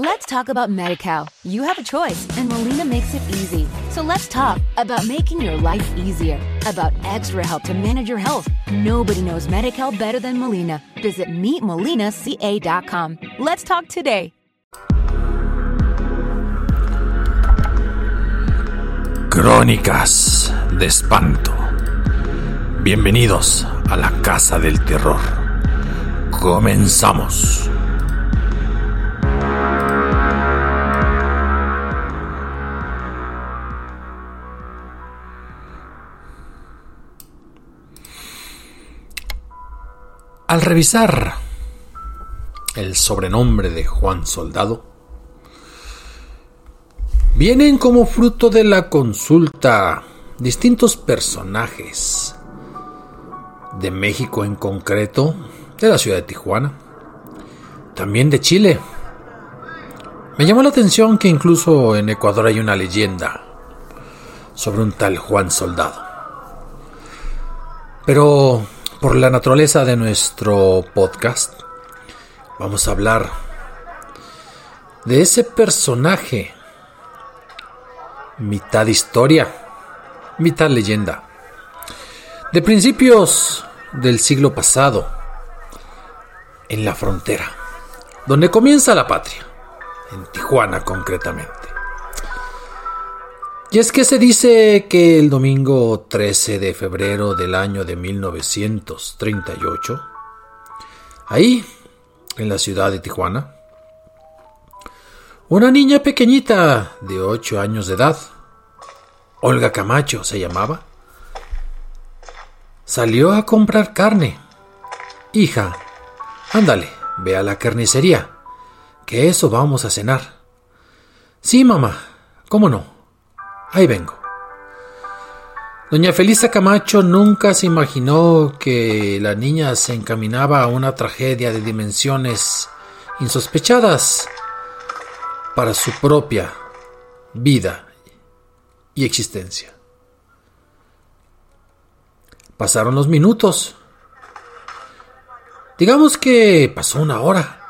Let's talk about MediCal. You have a choice, and Molina makes it easy. So let's talk about making your life easier, about extra help to manage your health. Nobody knows MediCal better than Molina. Visit meetmolinaca.com. Let's talk today. Crónicas de espanto. Bienvenidos a la casa del terror. Comenzamos. Al revisar el sobrenombre de Juan Soldado, vienen como fruto de la consulta distintos personajes de México en concreto, de la ciudad de Tijuana, también de Chile. Me llamó la atención que incluso en Ecuador hay una leyenda sobre un tal Juan Soldado. Pero por la naturaleza de nuestro podcast, vamos a hablar de ese personaje, mitad historia, mitad leyenda, de principios del siglo pasado, en la frontera, donde comienza la patria, en Tijuana concretamente. Y es que se dice que el domingo 13 de febrero del año de 1938, ahí, en la ciudad de Tijuana, una niña pequeñita de 8 años de edad, Olga Camacho se llamaba, salió a comprar carne. Hija, ándale, ve a la carnicería, que eso vamos a cenar. Sí, mamá, ¿cómo no? Ahí vengo. Doña Felisa Camacho nunca se imaginó que la niña se encaminaba a una tragedia de dimensiones insospechadas para su propia vida y existencia. Pasaron los minutos. Digamos que pasó una hora.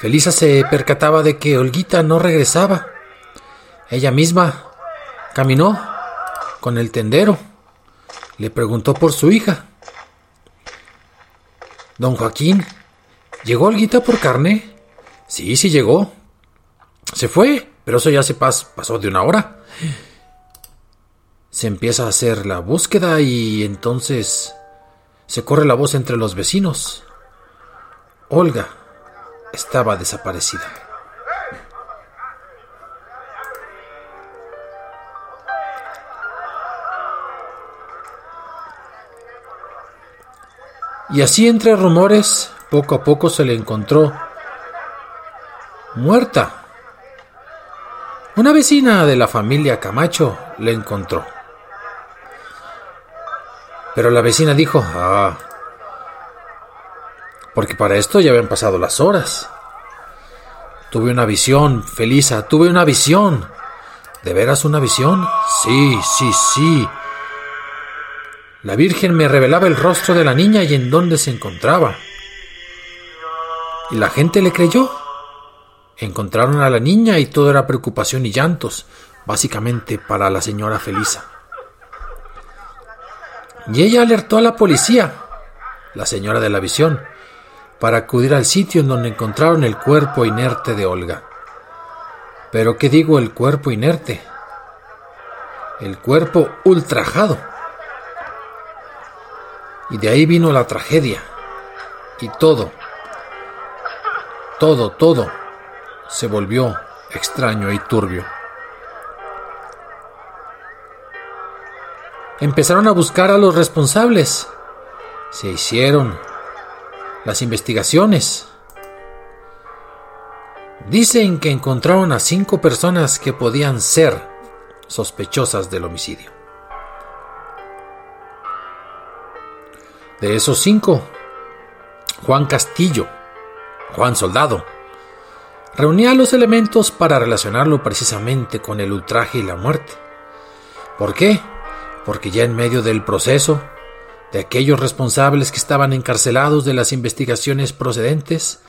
Felisa se percataba de que Olguita no regresaba. Ella misma caminó con el tendero. Le preguntó por su hija. Don Joaquín, ¿llegó Olguita por carne? Sí, sí llegó. Se fue, pero eso ya se pasó de una hora. Se empieza a hacer la búsqueda y entonces se corre la voz entre los vecinos. Olga estaba desaparecida. Y así entre rumores, poco a poco se le encontró muerta. Una vecina de la familia Camacho le encontró. Pero la vecina dijo, ah, porque para esto ya habían pasado las horas. Tuve una visión, Felisa, tuve una visión. ¿De veras una visión? Sí, sí, sí. La Virgen me revelaba el rostro de la niña y en dónde se encontraba. Y la gente le creyó. Encontraron a la niña y todo era preocupación y llantos, básicamente para la señora Felisa. Y ella alertó a la policía, la señora de la visión, para acudir al sitio en donde encontraron el cuerpo inerte de Olga. Pero ¿qué digo el cuerpo inerte? El cuerpo ultrajado. Y de ahí vino la tragedia. Y todo, todo, todo se volvió extraño y turbio. Empezaron a buscar a los responsables. Se hicieron las investigaciones. Dicen que encontraron a cinco personas que podían ser sospechosas del homicidio. De esos cinco, Juan Castillo, Juan Soldado, reunía los elementos para relacionarlo precisamente con el ultraje y la muerte. ¿Por qué? Porque ya en medio del proceso, de aquellos responsables que estaban encarcelados de las investigaciones procedentes,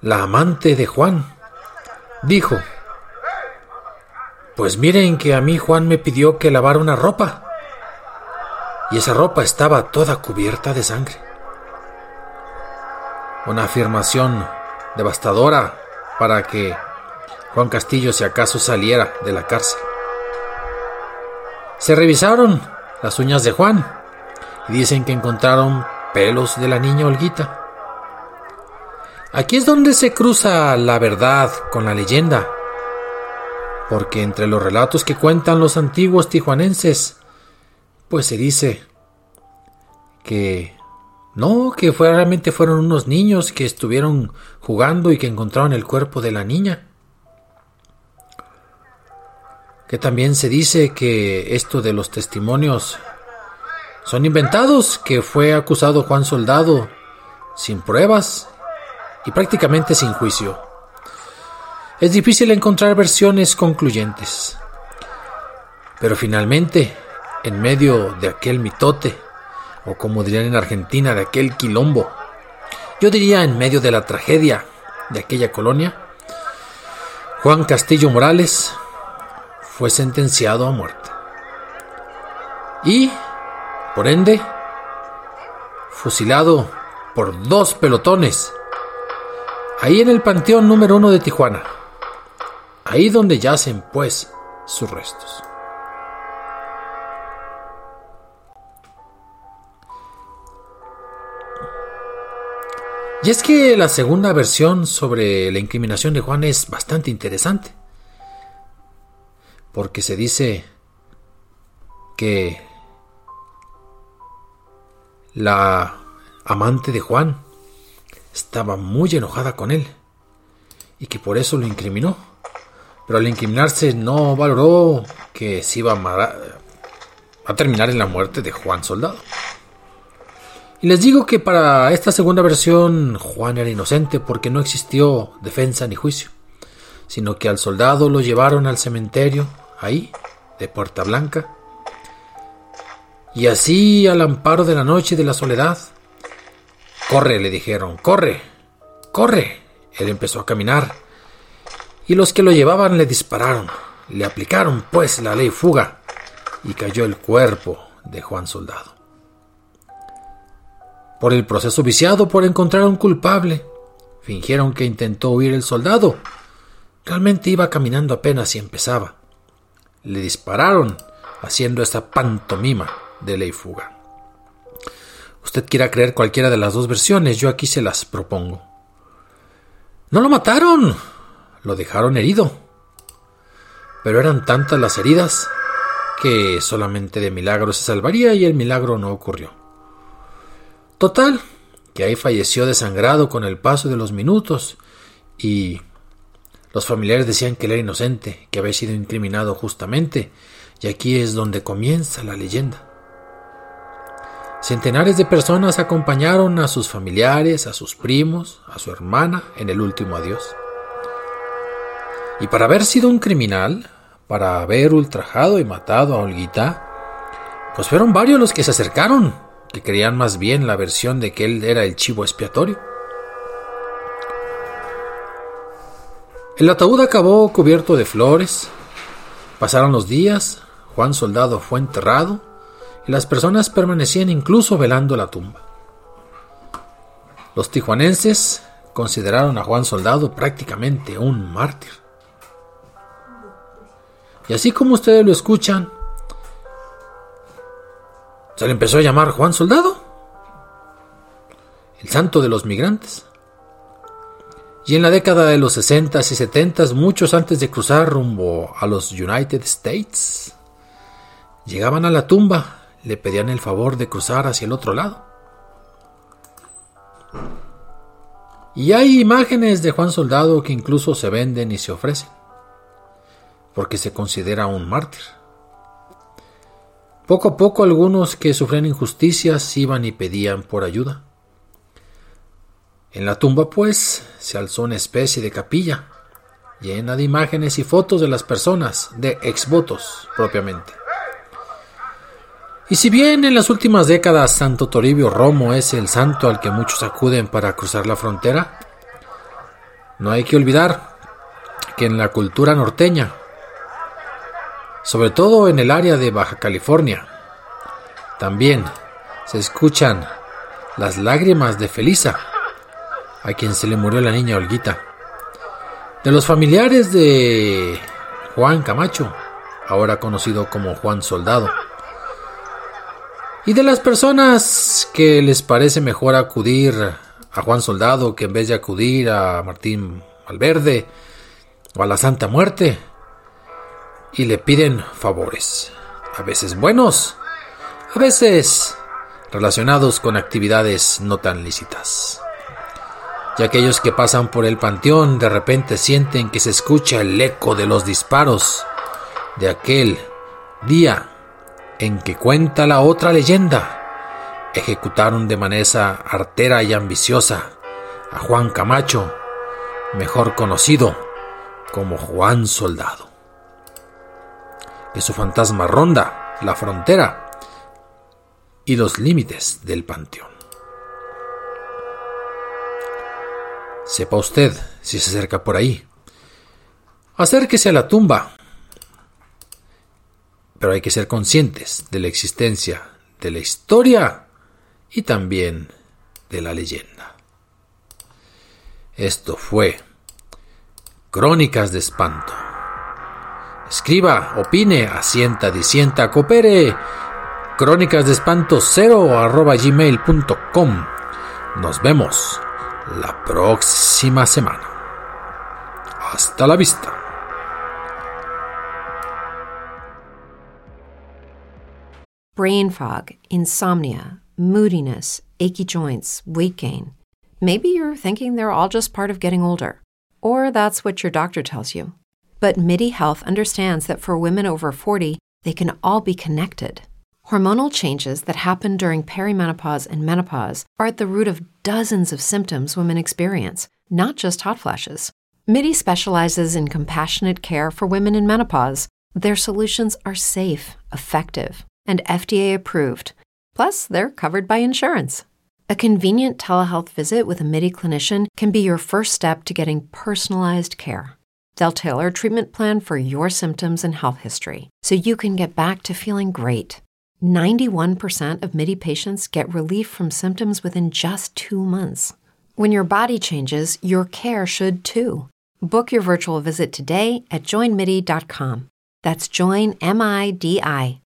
la amante de Juan dijo, Pues miren que a mí Juan me pidió que lavara una ropa, y esa ropa estaba toda cubierta de sangre. Una afirmación devastadora para que Juan Castillo si acaso saliera de la cárcel. Se revisaron las uñas de Juan y dicen que encontraron pelos de la niña Olguita. Aquí es donde se cruza la verdad con la leyenda, porque entre los relatos que cuentan los antiguos tijuanenses, pues se dice que no, que fue, realmente fueron unos niños que estuvieron jugando y que encontraron el cuerpo de la niña. Que también se dice que esto de los testimonios son inventados, que fue acusado Juan Soldado sin pruebas y prácticamente sin juicio. Es difícil encontrar versiones concluyentes. Pero finalmente, en medio de aquel mitote, o como dirían en Argentina, de aquel quilombo. Yo diría en medio de la tragedia de aquella colonia, Juan Castillo Morales fue sentenciado a muerte. Y, por ende, fusilado por dos pelotones, ahí en el Panteón número uno de Tijuana, ahí donde yacen pues sus restos. Y es que la segunda versión sobre la incriminación de Juan es bastante interesante. Porque se dice que la amante de Juan estaba muy enojada con él y que por eso lo incriminó. Pero al incriminarse no valoró que se iba a, a terminar en la muerte de Juan Soldado. Y les digo que para esta segunda versión Juan era inocente porque no existió defensa ni juicio, sino que al soldado lo llevaron al cementerio, ahí, de Puerta Blanca. Y así, al amparo de la noche y de la soledad, corre, le dijeron, corre, corre. Él empezó a caminar y los que lo llevaban le dispararon, le aplicaron pues la ley fuga y cayó el cuerpo de Juan Soldado por el proceso viciado por encontrar a un culpable. Fingieron que intentó huir el soldado. Realmente iba caminando apenas y empezaba. Le dispararon, haciendo esta pantomima de ley fuga. Usted quiera creer cualquiera de las dos versiones, yo aquí se las propongo. No lo mataron, lo dejaron herido. Pero eran tantas las heridas que solamente de milagro se salvaría y el milagro no ocurrió. Total, que ahí falleció desangrado con el paso de los minutos y los familiares decían que él era inocente, que había sido incriminado justamente, y aquí es donde comienza la leyenda. Centenares de personas acompañaron a sus familiares, a sus primos, a su hermana en el último adiós. Y para haber sido un criminal, para haber ultrajado y matado a Olguita, pues fueron varios los que se acercaron que creían más bien la versión de que él era el chivo expiatorio. El ataúd acabó cubierto de flores. Pasaron los días, Juan Soldado fue enterrado y las personas permanecían incluso velando la tumba. Los tijuanenses consideraron a Juan Soldado prácticamente un mártir. Y así como ustedes lo escuchan, se le empezó a llamar Juan Soldado, el santo de los migrantes. Y en la década de los 60 y 70, muchos antes de cruzar rumbo a los United States, llegaban a la tumba, le pedían el favor de cruzar hacia el otro lado. Y hay imágenes de Juan Soldado que incluso se venden y se ofrecen, porque se considera un mártir. Poco a poco algunos que sufrían injusticias iban y pedían por ayuda. En la tumba, pues, se alzó una especie de capilla, llena de imágenes y fotos de las personas, de exvotos propiamente. Y si bien en las últimas décadas Santo Toribio Romo es el santo al que muchos acuden para cruzar la frontera, no hay que olvidar que en la cultura norteña, sobre todo en el área de Baja California, también se escuchan las lágrimas de Felisa, a quien se le murió la niña Olguita. De los familiares de Juan Camacho, ahora conocido como Juan Soldado. Y de las personas que les parece mejor acudir a Juan Soldado que en vez de acudir a Martín Valverde o a la Santa Muerte. Y le piden favores, a veces buenos, a veces relacionados con actividades no tan lícitas y aquellos que pasan por el panteón de repente sienten que se escucha el eco de los disparos de aquel día en que cuenta la otra leyenda. Ejecutaron de manera artera y ambiciosa a Juan Camacho, mejor conocido como Juan Soldado. Que su fantasma ronda la frontera y los límites del panteón. Sepa usted si se acerca por ahí. Acérquese a la tumba. Pero hay que ser conscientes de la existencia de la historia y también de la leyenda. Esto fue Crónicas de Espanto. Escriba, opine, asienta, disienta, coopere. Crónicas de Espanto 0 arroba gmail.com. Nos vemos la próxima semana. Hasta la vista. Brain fog, insomnia, moodiness, achy joints, weight gain. Maybe you're thinking they're all just part of getting older, or that's what your doctor tells you. But MIDI Health understands that for women over 40, they can all be connected. Hormonal changes that happen during perimenopause and menopause are at the root of dozens of symptoms women experience, not just hot flashes. MIDI specializes in compassionate care for women in menopause. Their solutions are safe, effective, and FDA approved. Plus, they're covered by insurance. A convenient telehealth visit with a MIDI clinician can be your first step to getting personalized care. They'll tailor a treatment plan for your symptoms and health history so you can get back to feeling great. 91% of MIDI patients get relief from symptoms within just two months. When your body changes, your care should too. Book your virtual visit today at joinmidi.com. That's joinmidi.com.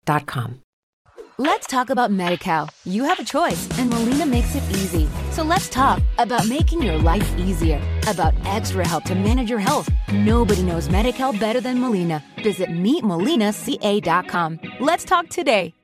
Let's talk about MediCal. You have a choice, and Molina makes it easy. So let's talk about making your life easier, about extra help to manage your health. Nobody knows MediCal better than Molina. Visit meetmolinaca.com. Let's talk today.